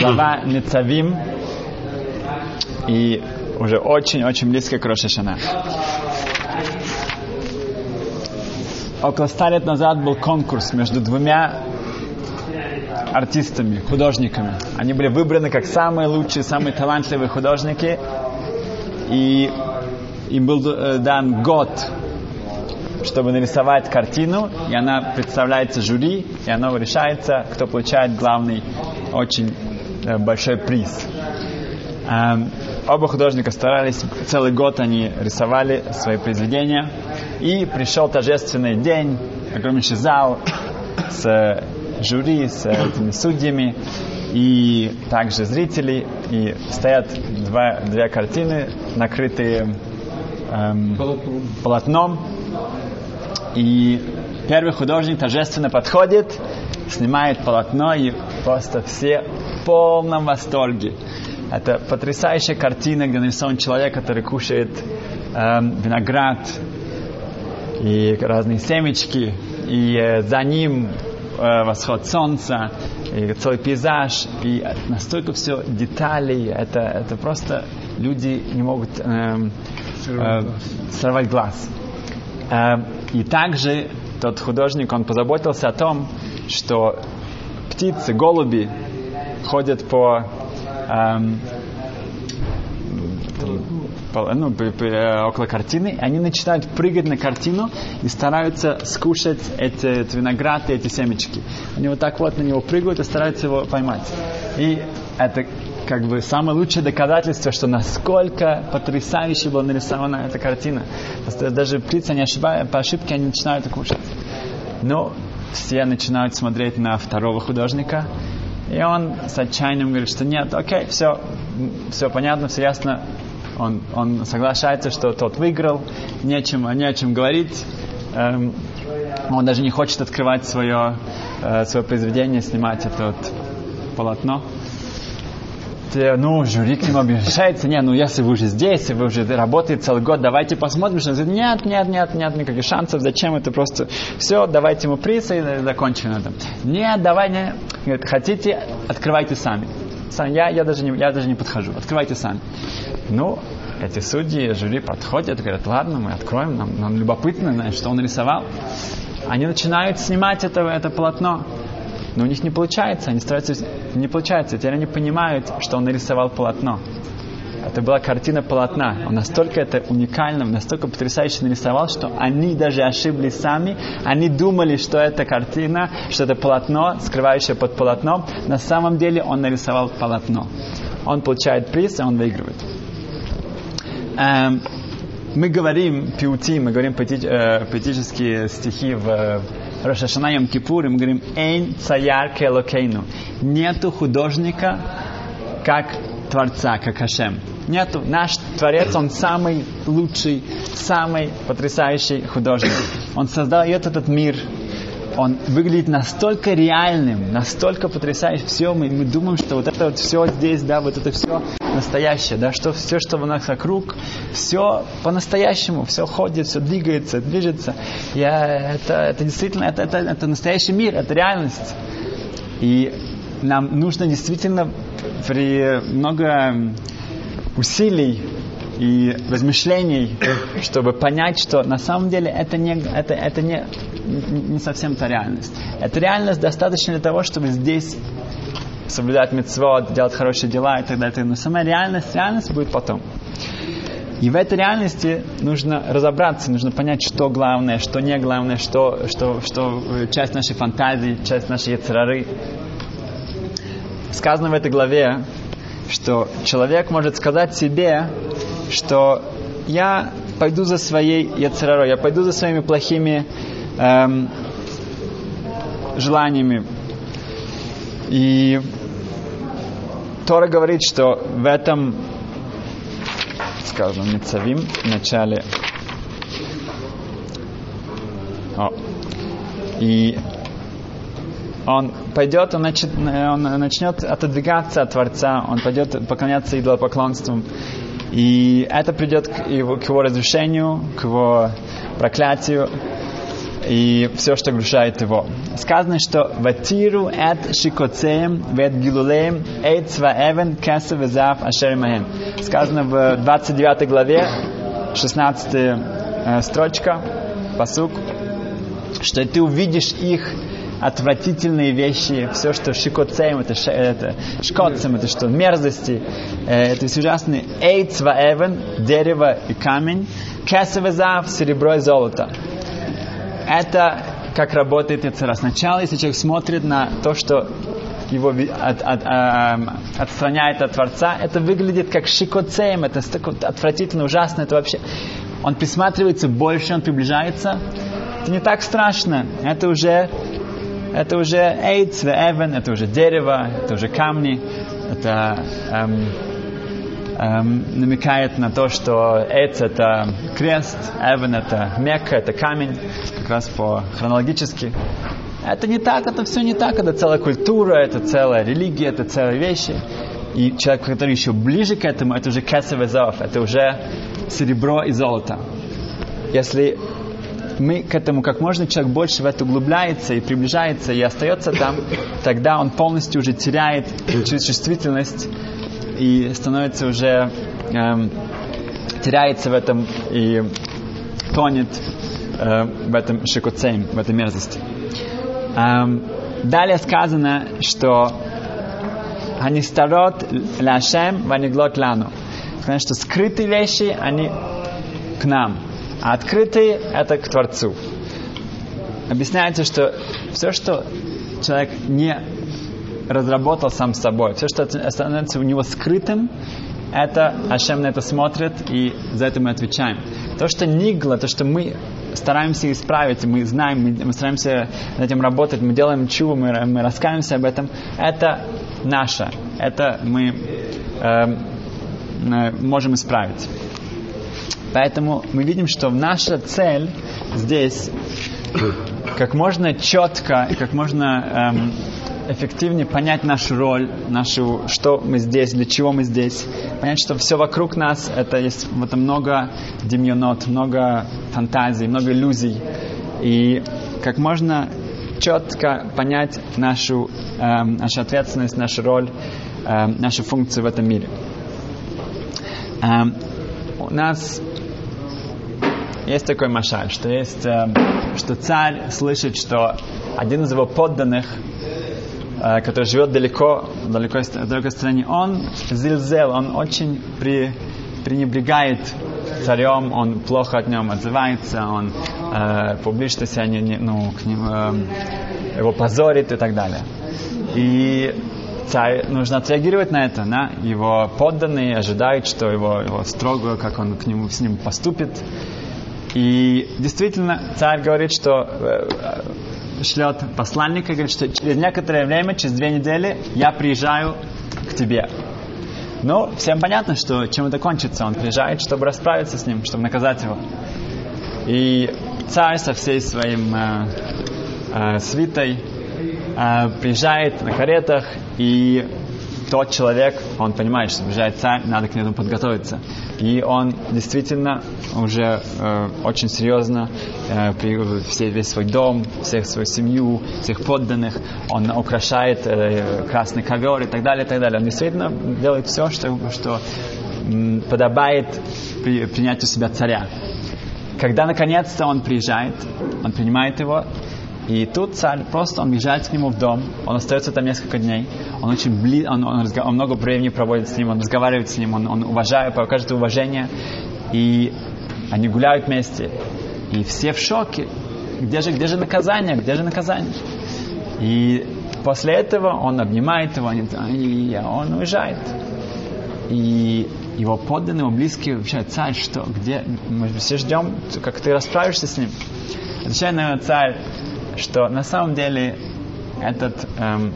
глава Ницавим и уже очень-очень близко к Рошашана. Около ста лет назад был конкурс между двумя артистами, художниками. Они были выбраны как самые лучшие, самые талантливые художники. И им был э, дан год, чтобы нарисовать картину, и она представляется жюри, и оно решается, кто получает главный очень большой приз. Эм, оба художника старались, целый год они рисовали свои произведения, и пришел торжественный день, огромнейший зал с жюри, с этими судьями, и также зрители, и стоят два, две картины, накрытые эм, полотном, и первый художник торжественно подходит, снимает полотно, и просто все полном восторге. Это потрясающая картина, где нарисован человек, который кушает эм, виноград и разные семечки, и э, за ним э, восход солнца, и целый пейзаж, и настолько все деталей, это, это просто люди не могут эм, э, сорвать глаз. Э, и также тот художник, он позаботился о том, что птицы, голуби ходят по эм, ну, около картины, они начинают прыгать на картину и стараются скушать эти, этот виноград и эти семечки. Они вот так вот на него прыгают и стараются его поймать. И это как бы самое лучшее доказательство, что насколько потрясающе была нарисована эта картина. Даже птицы, не ошибая, по ошибке они начинают кушать. Но все начинают смотреть на второго художника, и он с отчаянием говорит, что нет, окей, все, все понятно, все ясно. Он, он соглашается, что тот выиграл, не о чем, не о чем говорить. Эм, он даже не хочет открывать свое, э, свое произведение, снимать это вот полотно. Те, ну, жюри к нему обращается, не, ну, если вы уже здесь, вы уже работаете целый год, давайте посмотрим, что он говорит, нет, нет, нет, нет, никаких шансов, зачем это просто, все, давайте ему приз и закончим на этом. Нет, давай, не, хотите, открывайте сами. Сам, я, я, даже не, я даже не подхожу, открывайте сами. Ну, эти судьи, жюри подходят, говорят, ладно, мы откроем, нам, нам любопытно, знаешь, что он нарисовал. Они начинают снимать это, это полотно. Но у них не получается, они стараются, не получается. Теперь они понимают, что он нарисовал полотно. Это была картина полотна. Он настолько это уникально, настолько потрясающе нарисовал, что они даже ошиблись сами. Они думали, что это картина, что это полотно, скрывающее под полотном. На самом деле он нарисовал полотно. Он получает приз, и он выигрывает. Эм, мы говорим пиути, мы говорим э, поэтические стихи в Рошашана Йом мы говорим «Эйн цаяр келокейну». Нету художника, как Творца, как Хашем. Нету. Наш Творец, он самый лучший, самый потрясающий художник. Он создает этот мир, он выглядит настолько реальным, настолько потрясающим. Все, мы, мы думаем, что вот это вот все здесь, да, вот это все настоящее, да, что все, что у нас вокруг, все по-настоящему, все ходит, все двигается, движется. Я, это, это действительно, это, это, это настоящий мир, это реальность. И нам нужно действительно при много усилий и размышлений, чтобы понять, что на самом деле это не, это, это не, не совсем та реальность. Эта реальность достаточно для того, чтобы здесь соблюдать митцвот, делать хорошие дела и так далее. Но сама реальность, реальность будет потом. И в этой реальности нужно разобраться, нужно понять, что главное, что не главное, что, что, что часть нашей фантазии, часть нашей яцерары. Сказано в этой главе, что человек может сказать себе, что я пойду за своей яцерарой, я пойду за своими плохими эм, желаниями. И Тора говорит, что в этом, скажем, Мицавим, в начале о, и он пойдет, он, начнет, он начнет отодвигаться от Творца, он пойдет поклоняться идолопоклонству. И это придет к его, к его разрушению, к его проклятию. И все, что грушает его. Сказано, что «Ватиру эт шикоцеем вет гилулеем эйт сваэвен кеса везав ашер маhem». Сказано в 29 главе, 16 э, строчка, посук, что ты увидишь их отвратительные вещи, все, что шикоцеем, это, это шкотцем, это что, мерзости, э, это все ужасные. Эйт эвен, дерево и камень, кесовезав, серебро и золото. Это как работает Яцера. Сначала, если человек смотрит на то, что его от, от, а, отстраняет от Творца, это выглядит как шикоцеем, это отвратительно, ужасно, это вообще... Он присматривается больше, он приближается. Это не так страшно. Это уже это уже эйц, эвен, это уже дерево, это уже камни, это эм, эм, намекает на то, что эйц это крест, эвен это мекка, это камень, как раз по хронологически. Это не так, это все не так, это целая культура, это целая религия, это целые вещи. И человек, который еще ближе к этому, это уже кесовый зов, это уже серебро и золото. Если мы к этому как можно человек больше в это углубляется и приближается и остается там, тогда он полностью уже теряет чувствительность и становится уже эм, теряется в этом и тонет э, в этом шикоцейм, в этой мерзости. Эм, далее сказано, что они старот ляшем, ваниглот лану. Сказано, что скрытые вещи, они к нам. А открытые – это к Творцу. Объясняется, что все, что человек не разработал сам собой, все, что становится у него скрытым, это Ашем на это смотрит, и за это мы отвечаем. То, что нигло, то, что мы стараемся исправить, мы знаем, мы, мы стараемся над этим работать, мы делаем чуву, мы, мы раскаиваемся об этом, это наше, это мы э, можем исправить. Поэтому мы видим, что наша цель здесь как можно четко как можно эм, эффективнее понять нашу роль, нашу, что мы здесь, для чего мы здесь. Понять, что все вокруг нас, это есть в этом много демьонот, много фантазий, много иллюзий. И как можно четко понять нашу, эм, нашу ответственность, нашу роль, эм, нашу функцию в этом мире. Эм, у нас есть такой машаль, что есть, э, что царь слышит, что один из его подданных, э, который живет далеко, далеко в далекой стране, он зильзел, он очень при, пренебрегает царем, он плохо от нем отзывается, он э, публично себя не, не, ну, к нему, э, его позорит и так далее. И царь нужно отреагировать на это, на его подданные ожидают, что его, его строго, как он к нему с ним поступит. И действительно, царь говорит, что э, шлет посланника, говорит, что через некоторое время, через две недели, я приезжаю к тебе. Ну, всем понятно, что чем это кончится. Он приезжает, чтобы расправиться с ним, чтобы наказать его. И царь со всей своим э, э, свитой э, приезжает на каретах и тот человек, он понимает, что приезжает царь, надо к этому подготовиться. И он действительно уже э, очень серьезно э, все, весь свой дом, всех свою семью, всех подданных, он украшает э, красный ковер и так далее, и так далее. Он действительно делает все, что, что м, подобает при, принятию себя царя. Когда наконец-то он приезжает, он принимает его, и тут царь просто, он въезжает к нему в дом, он остается там несколько дней, он очень бли, он, он, он много времени проводит с ним, он разговаривает с ним, он, он уважает, покажет уважение, и они гуляют вместе, и все в шоке. Где же, где же наказание, где же наказание? И после этого он обнимает его, и он уезжает. И его подданные, его близкие, вообще, царь, что, где, мы все ждем, как ты расправишься с ним. Отвечает на царь, что на самом деле этот эм,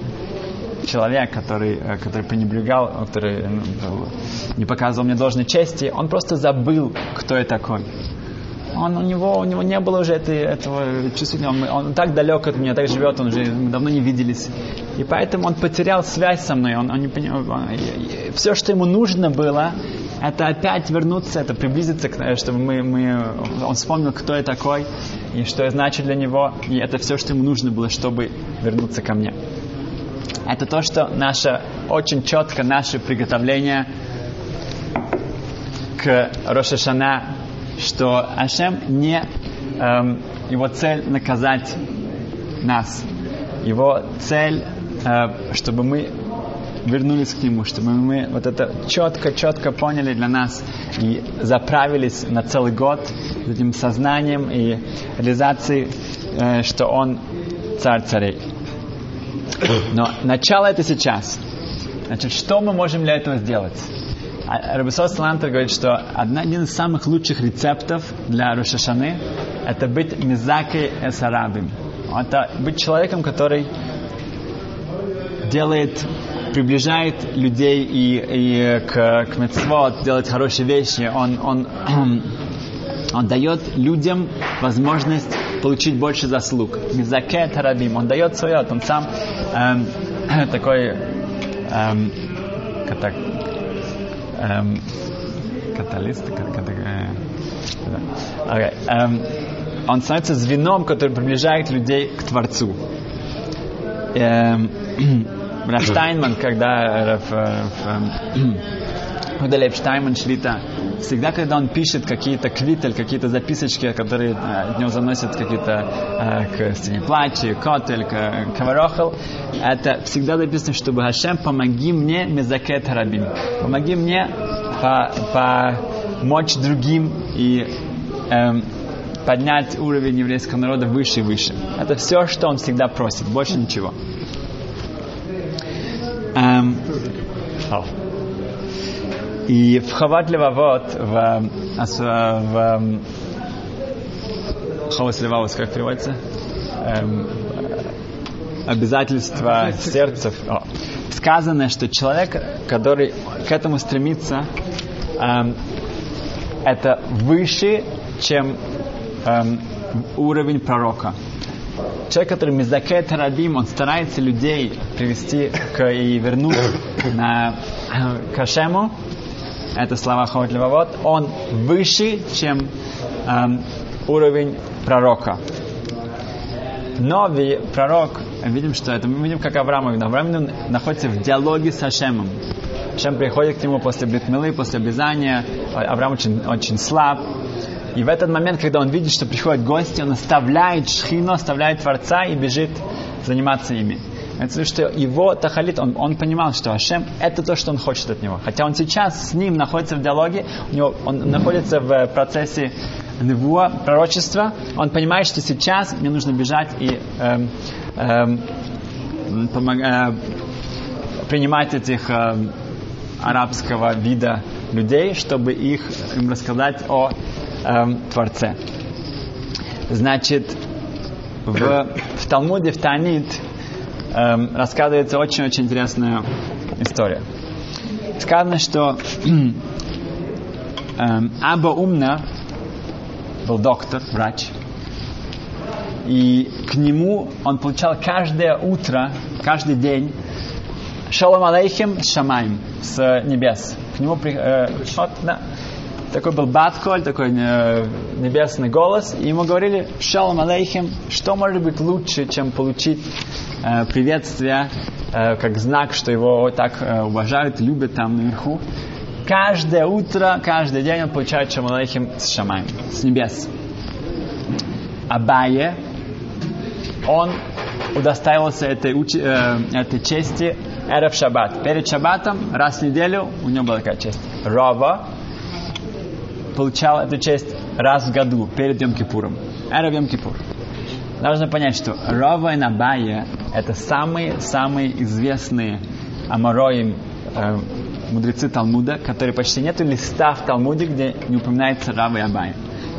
человек, который, э, который пренебрегал, который ну, не показывал мне должной чести, он просто забыл, кто я такой. Он, у, него, у него не было уже этой, этого чувствительного, он, он так далек от меня, так живет, он уже мы давно не виделись. И поэтому он потерял связь со мной. Он, он не понимал, он, все, что ему нужно было, это опять вернуться, это приблизиться, к, чтобы мы, мы, он вспомнил, кто я такой и что я значу для него, и это все, что ему нужно было, чтобы вернуться ко мне. Это то, что наше, очень четко наше приготовление к Рошашана, что Ашем не, эм, его цель наказать нас. Его цель, э, чтобы мы вернулись к Нему, чтобы мы вот это четко-четко поняли для нас и заправились на целый год этим сознанием и реализацией, э, что Он царь царей. Но начало это сейчас. Значит, что мы можем для этого сделать? А, Рабисос Салантер говорит, что один из самых лучших рецептов для Рошашаны – это быть мизакой эсарабим. Это быть человеком, который делает, приближает людей и, и к, к мецвод, делает хорошие вещи. Он, он, он дает людям возможность получить больше заслуг. Мизаке тарабим. Он дает свое, он сам эм, такой эм, как эм, каталист, как, как, э, okay. эм, он становится звеном, который приближает людей к Творцу. Эм, Штайнман, когда в, в, когда Лев Штайнман Шлита, всегда, когда он пишет какие-то квитель, какие-то записочки, которые э, от него заносят какие-то э, к стене плачи, котель, к каварохал, это всегда написано, чтобы Хашем, помоги мне мезакет рабим, помоги мне по, помочь другим и эм, поднять уровень еврейского народа выше и выше. Это все, что он всегда просит, больше ничего. Oh. И в Хават Левавот, в, в Хавас Левавот, как переводится? Эм, обязательства сердца. О. Сказано, что человек, который к этому стремится, эм, это выше, чем эм, уровень пророка человек, который мизакет рабим, он старается людей привести к, и вернуть на э, Кашему, это слова Хомат Левовод, он выше, чем эм, уровень пророка. Новый пророк, видим, что это, мы видим, как Авраам, Авраам находится в диалоге с Ашемом. Ашем приходит к нему после Бритмилы, после обрезания. Авраам очень, очень слаб. И в этот момент, когда он видит, что приходят гости, он оставляет шхину, оставляет Творца и бежит заниматься ими. Это что его тахалит, он, он понимал, что Ашем это то, что он хочет от него. Хотя он сейчас с ним находится в диалоге, у него, он находится в процессе невуа, пророчества, он понимает, что сейчас мне нужно бежать и эм, эм, помог, э, принимать этих э, арабского вида людей, чтобы их им рассказать о эм, Творце. Значит, в, в Талмуде, в Танит эм, рассказывается очень-очень интересная история. Сказано, что эм, Аба Умна был доктор, врач, и к нему он получал каждое утро, каждый день Шалом алейхим шамаем с небес. К нему при, э, вот, да, такой был Батколь, такой э, небесный голос, и ему говорили, шалом алейхим, что может быть лучше, чем получить э, приветствие, э, как знак, что его так э, уважают, любят там наверху. Каждое утро, каждый день он получает шалом алейхим с шамаем, с небес. Абае, он удостаивался этой, э, этой чести Эрев Шаббат. Перед Шаббатом раз в неделю у него была такая честь. Рова, получал эту честь раз в году, перед Йом-Кипуром. Это Йом-Кипур. Нужно понять, что Рова и Набая это самые-самые известные амороим э, мудрецы Талмуда, которые почти нет листа в Талмуде, где не упоминается Рава и Абая.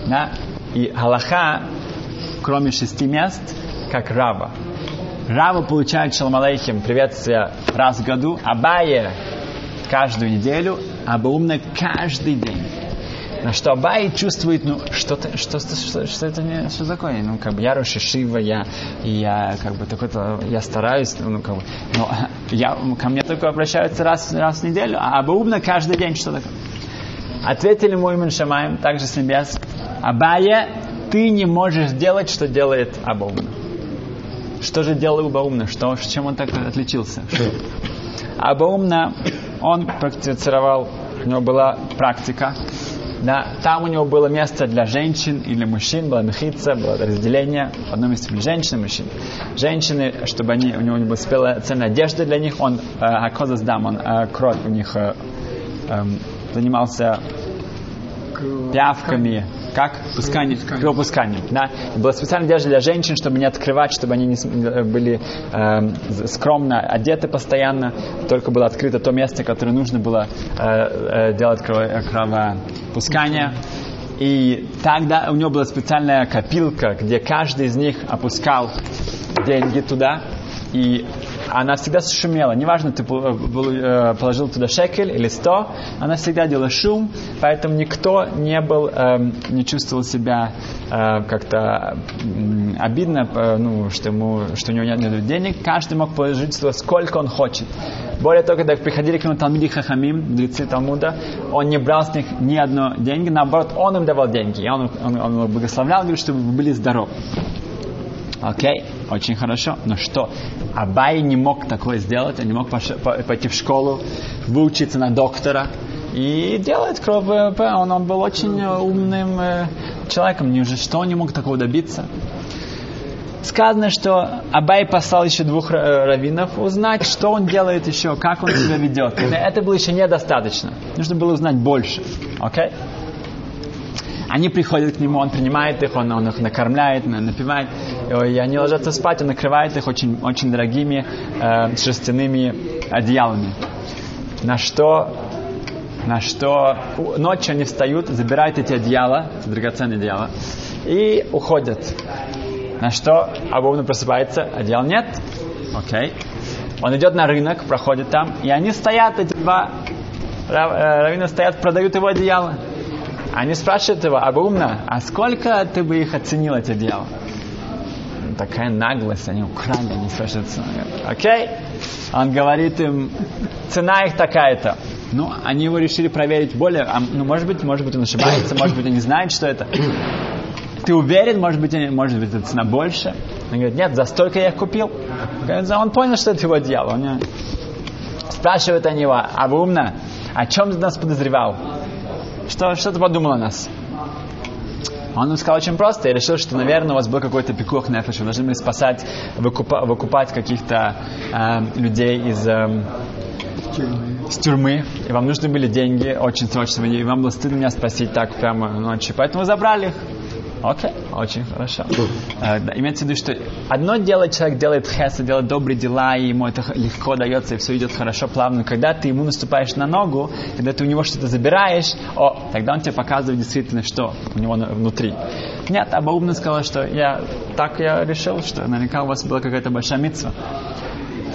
Да? И Галаха, кроме шести мест, как Рава. Рава получает Шалом Алейхим приветствие раз в году, Абая каждую неделю, а Баумна каждый день. На что Абай чувствует, ну, что-то, что, что, что, что это не, что такое? Ну, как бы я Роши Шива, я, я, как бы, такой-то, я стараюсь, ну, как бы, но я, ко мне только обращаются раз, раз в неделю, а Абаубна каждый день что такое. Ответили ему Имен Шамаем, также с небес, Абая, ты не можешь делать, что делает Абаумна. Что же делал Абаумна? Что, чем он так отличился? Абаумна, он практицировал, у него была практика, да, там у него было место для женщин или мужчин, была мехица, было разделение. В одном месте были женщины и мужчины. Женщины, чтобы они, у него не была спелая ценная одежда для них, он, э, Акозас дам, он э, кровь у них э, э, пявками, как? Пусканием, кровопусканием. Да? Была специальная одежда для женщин, чтобы не открывать, чтобы они не э, были э, скромно одеты постоянно. Только было открыто то место, которое нужно было э, э, делать кровопускание. И тогда у него была специальная копилка, где каждый из них опускал деньги туда. И она всегда шумела. Неважно, ты э, положил туда шекель или сто, она всегда делала шум, поэтому никто не был, эм, не чувствовал себя э, как-то обидно, э, ну, что, ему, что у него нет денег. Каждый мог положить туда сколько он хочет. Более того, когда приходили к нему Талмиди Хахамим, мудрецы Талмуда, он не брал с них ни одно деньги, наоборот, он им давал деньги. И он, он, он благословлял, говорит, чтобы вы были здоровы. Окей, очень хорошо. Но что? Абай не мог такое сделать, он не мог пойти в школу, выучиться на доктора и делать кровь. Он, он был очень умным э, человеком. Неужели что он не мог такого добиться? Сказано, что Абай послал еще двух раввинов узнать, что он делает еще, как он себя ведет. Это было еще недостаточно. Нужно было узнать больше. Окей? Okay? Они приходят к нему, он принимает их, он, он их накормляет, напивает, и они ложатся спать, он накрывает их очень, очень дорогими э, шерстяными одеялами. На что, на что ночью они встают, забирают эти одеяла, драгоценные одеяла, и уходят. На что Абовна просыпается, одеял нет. Окей. Okay. Он идет на рынок, проходит там, и они стоят, эти два э, раввина стоят, продают его одеяло. Они спрашивают его, Абумна, а сколько ты бы их оценил, эти дела? Такая наглость, они украли, они спрашивают. Окей? Он говорит им, цена их такая-то. Ну, они его решили проверить более, а, ну, может быть, может быть, он ошибается, может быть, они знают, что это. Ты уверен, может быть, может быть, эта цена больше? Он говорит, нет, за столько я их купил. Он понял, что это его дело. Он спрашивает они его, Абумна, о чем ты нас подозревал? Что, что ты подумал о нас? Он им сказал очень просто. Я решил, что, наверное, у вас был какой-то пикух нефиш. Вы должны были спасать, выкупа, выкупать каких-то э, людей из... Э, с тюрьмы, и вам нужны были деньги очень срочно, и вам было стыдно меня спросить так прямо ночью, поэтому вы забрали их. Окей, okay, очень хорошо. Да, имеется в виду, что одно дело, человек делает хеса, делает добрые дела, и ему это легко дается, и все идет хорошо, плавно. Когда ты ему наступаешь на ногу, когда ты у него что-то забираешь, о, тогда он тебе показывает действительно, что у него внутри. Нет, Аба умно сказал, что я так я решил, что наверняка у вас была какая-то большая митцва.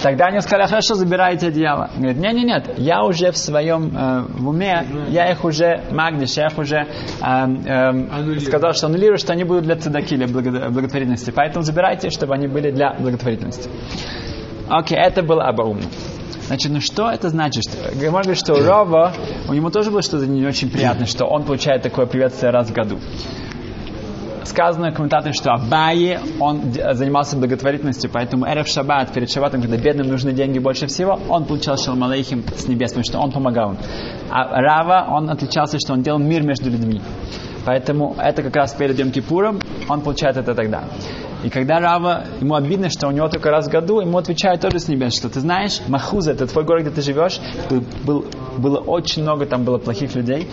Тогда они сказали, хорошо, забирайте одеяло. Говорит, нет, нет, нет, я уже в своем э, в уме, я их уже магдиш, я их уже э, э, сказал, что аннулирую, что они будут для цедаки, для благотворительности. Поэтому забирайте, чтобы они были для благотворительности. Окей, okay, это было обоумно. Значит, ну что это значит? Можно говорить, что Рова, у него тоже было что-то не очень приятное, что он получает такое приветствие раз в году сказано в комментаторе, что Абайи, он занимался благотворительностью, поэтому Эрев Шаббат, перед Шаббатом, когда бедным нужны деньги больше всего, он получал Шалом Алейхим с небес, потому что он помогал. А Рава, он отличался, что он делал мир между людьми. Поэтому это как раз перед Йом Кипуром, он получает это тогда. И когда Рава, ему обидно, что у него только раз в году, ему отвечают тоже с небес, что ты знаешь, Махуза, это твой город, где ты живешь, был, был, было очень много, там было плохих людей,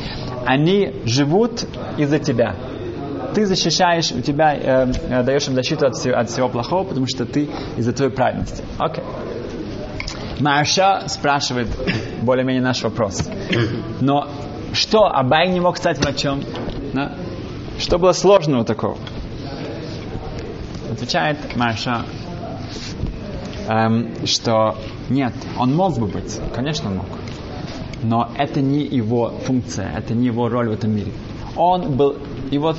они живут из-за тебя ты защищаешь, у тебя э, э, даешь им защиту от всего, от всего плохого, потому что ты из-за твоей праведности. Окей. Okay. Марша спрашивает более-менее наш вопрос. Но что, Абай не мог стать врачом? Да? Что было сложного такого? Отвечает Марша, эм, что нет, он мог бы быть, конечно мог, но это не его функция, это не его роль в этом мире. Он был и вот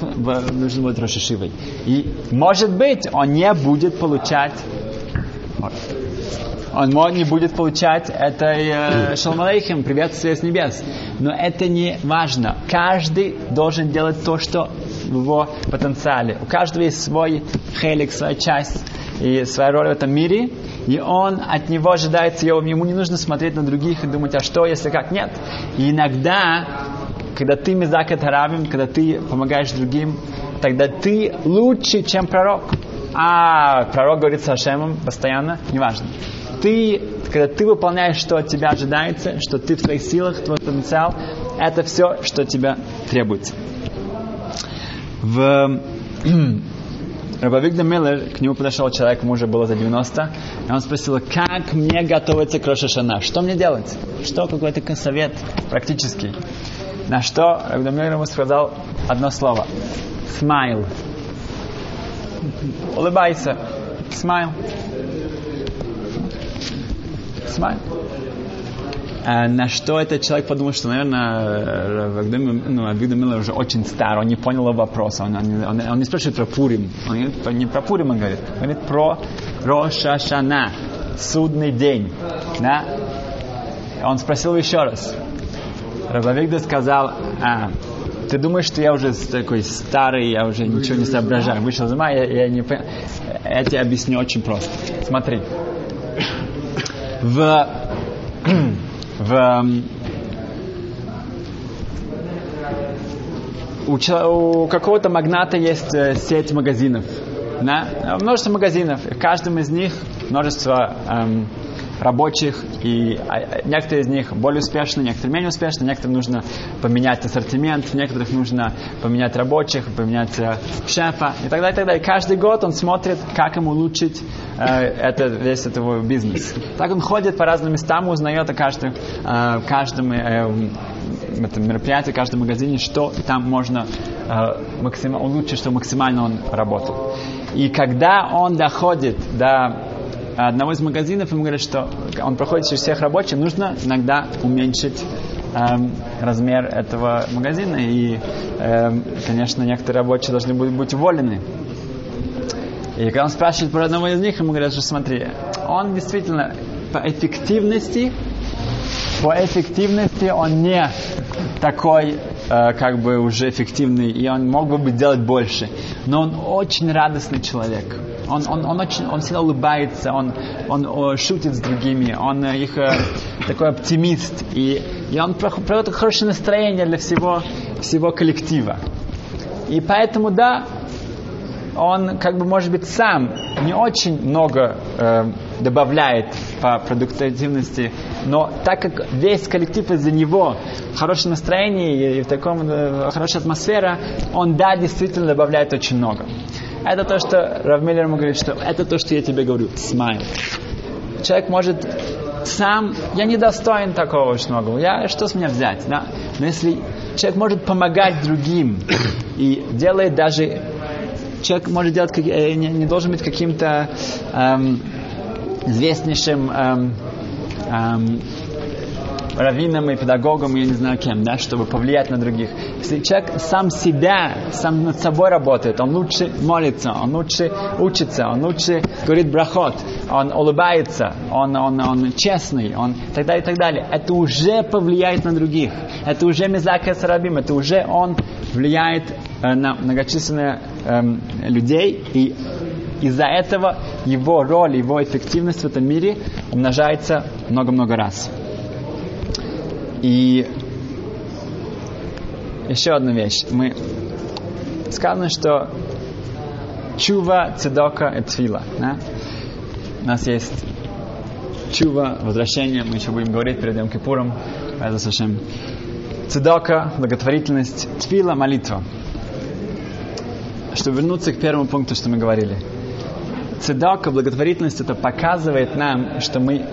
нужно будет Рошишивой. И может быть, он не будет получать Он не будет получать этой э, шалмалейхим, приветствие с небес. Но это не важно. Каждый должен делать то, что в его потенциале. У каждого есть свой хелик, своя часть и своя роль в этом мире. И он от него ожидается, ему не нужно смотреть на других и думать, а что, если как? Нет. И иногда, когда ты мизак равим, когда ты помогаешь другим, тогда ты лучше, чем пророк. А пророк говорит с Хашемом постоянно, неважно. Ты, когда ты выполняешь, что от тебя ожидается, что ты в твоих силах, твой потенциал, это все, что тебя требуется. В Рабавигда Миллер, к нему подошел человек, ему уже было за 90, и он спросил, как мне готовиться к Рошашана? Что мне делать? Что какой-то совет практический? На что Рабавигда Миллер ему сказал одно слово. Смайл. Улыбайся. Смайл. Смайл. А на что этот человек подумал, что, наверное, ну, Авигда Миллер уже очень стар, он не понял вопроса, он, он, он, он не спрашивает про Пурим, он не про Пурим он говорит, он говорит про Роша Шана, судный день. Да? Он спросил еще раз. Рабавигда сказал, а, ты думаешь, что я уже такой старый, я уже ничего не соображаю. Вышел из ума, я, я не понял. Я тебе объясню очень просто. Смотри. В в, у, у какого-то магната есть э, сеть магазинов. Да? Множество магазинов. В каждом из них множество эм, рабочих, и а, некоторые из них более успешны, некоторые менее успешны, некоторым нужно поменять ассортимент, некоторых нужно поменять рабочих, поменять э, шефа и так далее, и так далее. Каждый год он смотрит, как ему улучшить э, это, весь этот бизнес. Так он ходит по разным местам, узнает о каждом, э, каждом э, этом мероприятии, каждом магазине, что там можно э, максимально улучшить, чтобы максимально он работал. И когда он доходит до одного из магазинов, ему говорят, что он проходит через всех рабочих, нужно иногда уменьшить эм, размер этого магазина. И, эм, конечно, некоторые рабочие должны будут быть уволены. И когда он спрашивает про одного из них, ему говорят, что смотри, он действительно по эффективности, по эффективности он не такой, э, как бы уже эффективный, и он мог бы делать больше. Но он очень радостный человек. Он, он, он, очень, он всегда улыбается, он, он, он шутит с другими, он э, их э, такой оптимист. И, и он проводит хорошее настроение для всего, всего коллектива. И поэтому, да, он как бы может быть сам не очень много э, добавляет по продуктивности, но так как весь коллектив из-за него в хорошем настроении и в таком э, хорошая атмосфера, он да действительно добавляет очень много. Это то, что Рав Миллер ему говорит, что это то, что я тебе говорю, смайл. Человек может сам, я не достоин такого очень много, я, что с меня взять, да? Но если человек может помогать другим и делает даже, человек может делать, э, не, не должен быть каким-то эм, известнейшим эм, эм, раввином и педагогом, я не знаю кем, да, чтобы повлиять на других. Если человек сам себя, сам над собой работает, он лучше молится, он лучше учится, он лучше говорит брахот, он улыбается, он, он, он честный, он так далее, и так далее. Это уже повлияет на других. Это уже мизака сарабим, это уже он влияет э, на многочисленные э, людей и из-за этого его роль, его эффективность в этом мире умножается много-много раз. И еще одна вещь. Мы сказано, что чува, цедока и тфила. Да? У нас есть чува, возвращение, мы еще будем говорить перед Йом Кипуром, это совсем. Цедока, благотворительность, тфила, молитва. Чтобы вернуться к первому пункту, что мы говорили. Цедака, благотворительность, это показывает нам, что мы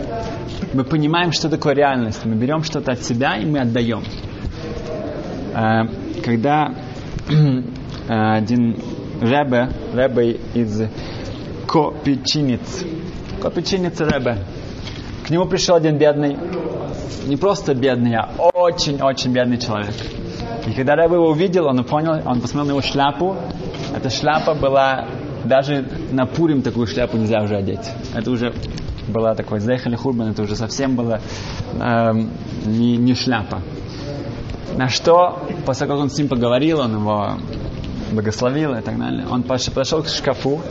мы понимаем, что такое реальность. Мы берем что-то от себя и мы отдаем. Э, когда один Ребе, Ребе из Копичинец, Копичинец Ребе, к нему пришел один бедный, не просто бедный, а очень-очень бедный человек. И когда Ребе его увидел, он понял, он посмотрел на его шляпу. Эта шляпа была, даже на Пурим такую шляпу нельзя уже одеть. Это уже было такое заехали хурбан, это уже совсем было э, не, не шляпа. На что, после того, как он с ним поговорил, он его благословил и так далее, он подошел к шкафу,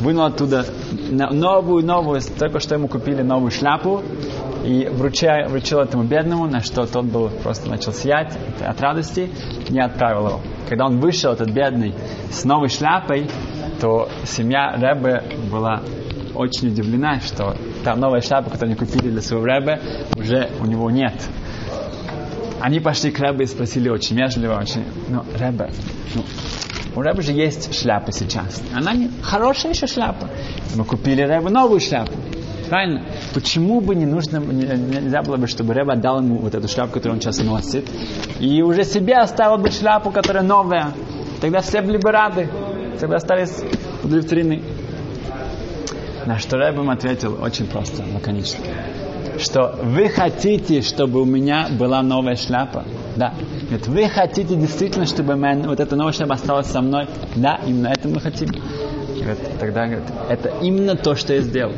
вынул оттуда новую, новую, только что ему купили новую шляпу и вручая, вручил этому бедному, на что тот был просто начал сиять от радости, не отправил его. Когда он вышел, этот бедный, с новой шляпой, то семья Рэбе была очень удивлена, что та новая шляпа, которую они купили для своего Рэбе, уже у него нет. Они пошли к Рэбе и спросили очень вежливо, очень, ну, Рэбе, ну, у Рэбе же есть шляпа сейчас. Она не, хорошая еще шляпа. Мы купили Рэбе новую шляпу. Правильно? Почему бы не нужно, нельзя было бы, чтобы Рэбе отдал ему вот эту шляпу, которую он сейчас носит, и уже себе оставил бы шляпу, которая новая. Тогда все были бы рады. Тогда остались удовлетворены. На что Рэбе ответил очень просто, лаконично. Что вы хотите, чтобы у меня была новая шляпа? Да. Говорит, вы хотите действительно, чтобы моя, вот эта новая шляпа осталась со мной? Да, именно это мы хотим. Говорит, тогда говорит, это именно то, что я сделал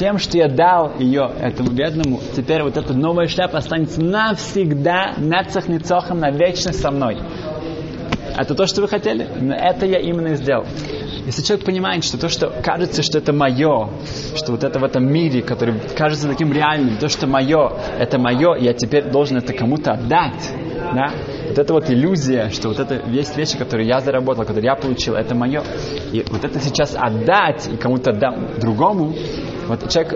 тем, что я дал ее этому бедному, теперь вот эта новая шляпа останется навсегда, нацах ницохом, навечно со мной. Это то, что вы хотели? Это я именно и сделал. Если человек понимает, что то, что кажется, что это мое, что вот это в этом мире, который кажется таким реальным, то, что мое, это мое, я теперь должен это кому-то отдать, да? Вот это вот иллюзия, что вот это весь вещи, которые я заработал, которые я получил, это мое. И вот это сейчас отдать и кому-то отдам другому, вот человек,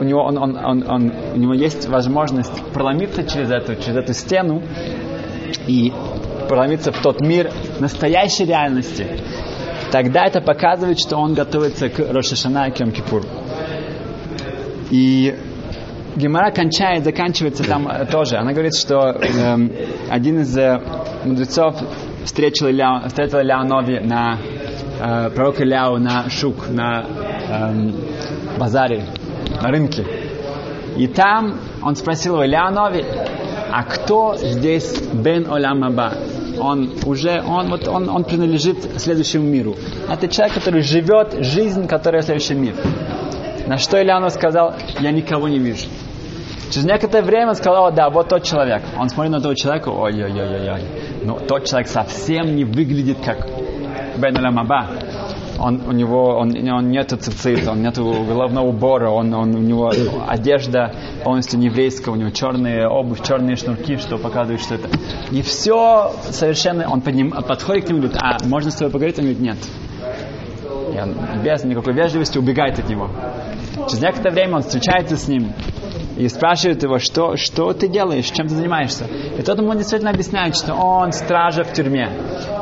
у него, он, он, он, он, у него есть возможность проломиться через эту, через эту стену и проломиться в тот мир настоящей реальности. Тогда это показывает, что он готовится к Рошашана и Кем Кипур. И Гемора кончает, заканчивается там э, тоже. Она говорит, что э, один из э, мудрецов встретил, Ля, встретил Ляонови на э, пророка Ляу на Шук, на э, базаре, на рынке. И там он спросил его, Ляонови, а кто здесь Бен Олям Аба? Он уже, он, вот, он, он принадлежит следующему миру. Это человек, который живет жизнь, которая следующий мир. На что Ильянов сказал, я никого не вижу. Через некоторое время он сказал, да, вот тот человек. Он смотрит на того человека, ой-ой-ой-ой. Но тот человек совсем не выглядит как Бен Олям Аба он, у него он, он нету цицит, он нету головного убора, он, он, у него одежда полностью не еврейская, у него черные обувь, черные шнурки, что показывает, что это. И все совершенно, он подним, подходит к нему и говорит, а можно с тобой поговорить? Он говорит, нет. И он без никакой вежливости убегает от него. Через некоторое время он встречается с ним и спрашивает его, что, что ты делаешь, чем ты занимаешься. И тот ему действительно объясняет, что он стража в тюрьме.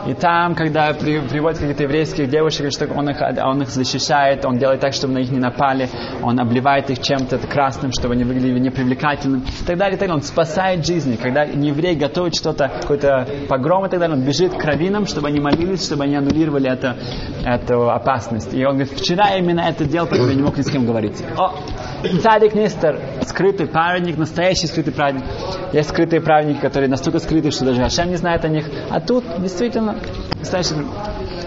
И там, когда при, приводят каких-то еврейских девушек, что он их, он их защищает, он делает так, чтобы на них не напали, он обливает их чем-то красным, чтобы они выглядели непривлекательным, и так далее, и так далее. Он спасает жизни. Когда еврей готовит что-то, какой-то погром и так далее, он бежит к раввинам, чтобы они молились, чтобы они аннулировали это, эту опасность. И он говорит, вчера именно это делал, поэтому я не мог ни с кем говорить. О, Цадик Нестер, скрытый праведник, настоящий скрытый праведник. Есть скрытые праведники, которые настолько скрыты, что даже Ашем не знает о них. А тут действительно настоящий.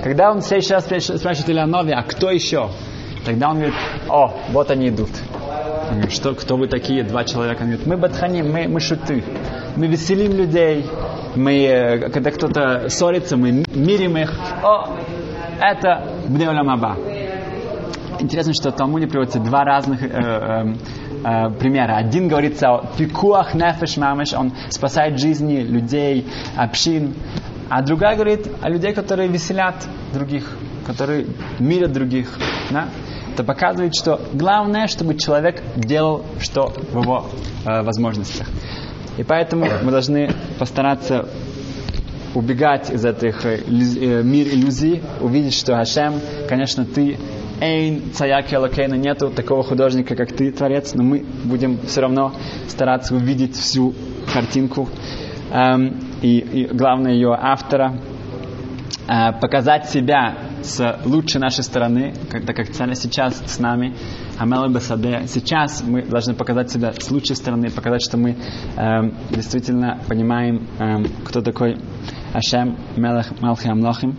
Когда он в следующий раз спрашивает Ильянове, а кто еще? Тогда он говорит, о, вот они идут. Он говорит, что, кто вы такие, два человека? Он говорит, мы батханим, мы, мы шуты. Мы веселим людей, мы, э, когда кто-то ссорится, мы мирим их. О, это Бнеулямаба. Интересно, что Талмуде приводятся два разных э, э, э, примера. Один говорится о пикуах нефеш мамеш, он спасает жизни людей, общин. А другая говорит о людей, которые веселят других, которые мирят других. Да? Это показывает, что главное, чтобы человек делал, что в его э, возможностях. И поэтому мы должны постараться убегать из этих э, мир иллюзий, увидеть, что Хашем, конечно, ты Эйн, Цаяки Алакейна, нету такого художника, как ты, Творец, но мы будем все равно стараться увидеть всю картинку. Эм, и, и главное ее автора, э, показать себя с лучшей нашей стороны, так как царь сейчас с нами, Амела Басаде. Сейчас мы должны показать себя с лучшей стороны, показать, что мы эм, действительно понимаем, эм, кто такой Ашем, Мелах, Малхи Амлохим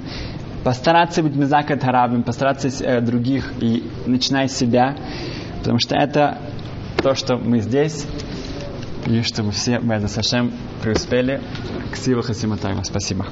постараться быть мезакат харабим, постараться э, других и начиная с себя, Потому что это то, что мы здесь, и чтобы все, Беза Сашем, преуспели. Ксива Хасима Спасибо.